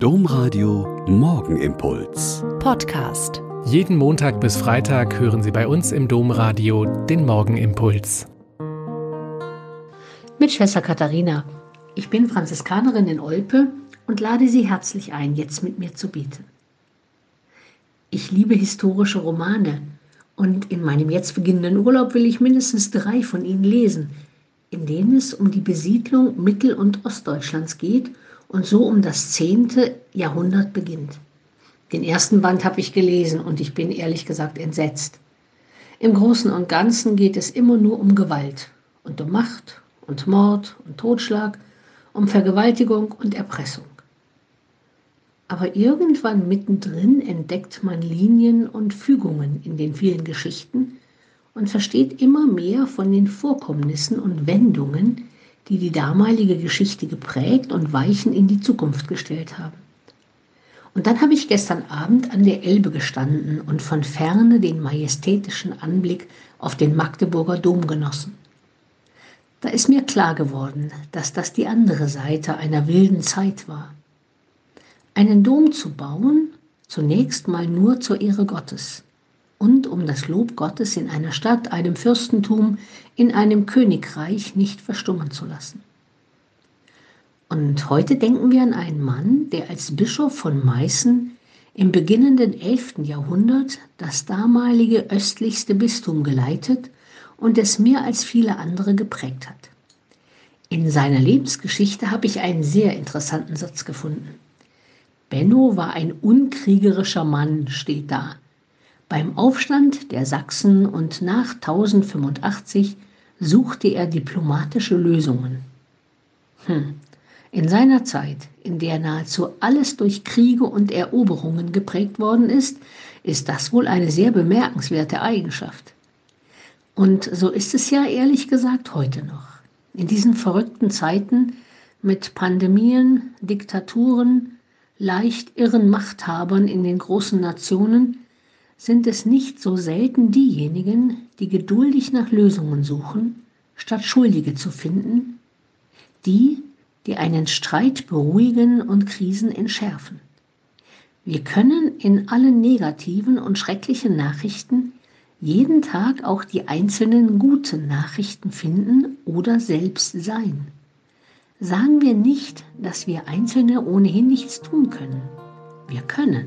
Domradio Morgenimpuls. Podcast. Jeden Montag bis Freitag hören Sie bei uns im Domradio den Morgenimpuls. Mit Schwester Katharina. Ich bin Franziskanerin in Olpe und lade Sie herzlich ein, jetzt mit mir zu beten. Ich liebe historische Romane und in meinem jetzt beginnenden Urlaub will ich mindestens drei von ihnen lesen, in denen es um die Besiedlung Mittel- und Ostdeutschlands geht und so um das zehnte Jahrhundert beginnt. Den ersten Band habe ich gelesen und ich bin ehrlich gesagt entsetzt. Im Großen und Ganzen geht es immer nur um Gewalt und um Macht und Mord und Totschlag, um Vergewaltigung und Erpressung. Aber irgendwann mittendrin entdeckt man Linien und Fügungen in den vielen Geschichten und versteht immer mehr von den Vorkommnissen und Wendungen, die die damalige Geschichte geprägt und Weichen in die Zukunft gestellt haben. Und dann habe ich gestern Abend an der Elbe gestanden und von ferne den majestätischen Anblick auf den Magdeburger Dom genossen. Da ist mir klar geworden, dass das die andere Seite einer wilden Zeit war. Einen Dom zu bauen, zunächst mal nur zur Ehre Gottes, und um das Lob Gottes in einer Stadt, einem Fürstentum, in einem Königreich nicht verstummen zu lassen. Und heute denken wir an einen Mann, der als Bischof von Meißen im beginnenden 11. Jahrhundert das damalige östlichste Bistum geleitet und es mehr als viele andere geprägt hat. In seiner Lebensgeschichte habe ich einen sehr interessanten Satz gefunden. Benno war ein unkriegerischer Mann, steht da. Beim Aufstand der Sachsen und nach 1085 suchte er diplomatische Lösungen. Hm. In seiner Zeit, in der nahezu alles durch Kriege und Eroberungen geprägt worden ist, ist das wohl eine sehr bemerkenswerte Eigenschaft. Und so ist es ja ehrlich gesagt heute noch. In diesen verrückten Zeiten mit Pandemien, Diktaturen, leicht irren Machthabern in den großen Nationen sind es nicht so selten diejenigen, die geduldig nach Lösungen suchen, statt Schuldige zu finden, die, die einen Streit beruhigen und Krisen entschärfen. Wir können in allen negativen und schrecklichen Nachrichten jeden Tag auch die einzelnen guten Nachrichten finden oder selbst sein. Sagen wir nicht, dass wir Einzelne ohnehin nichts tun können. Wir können.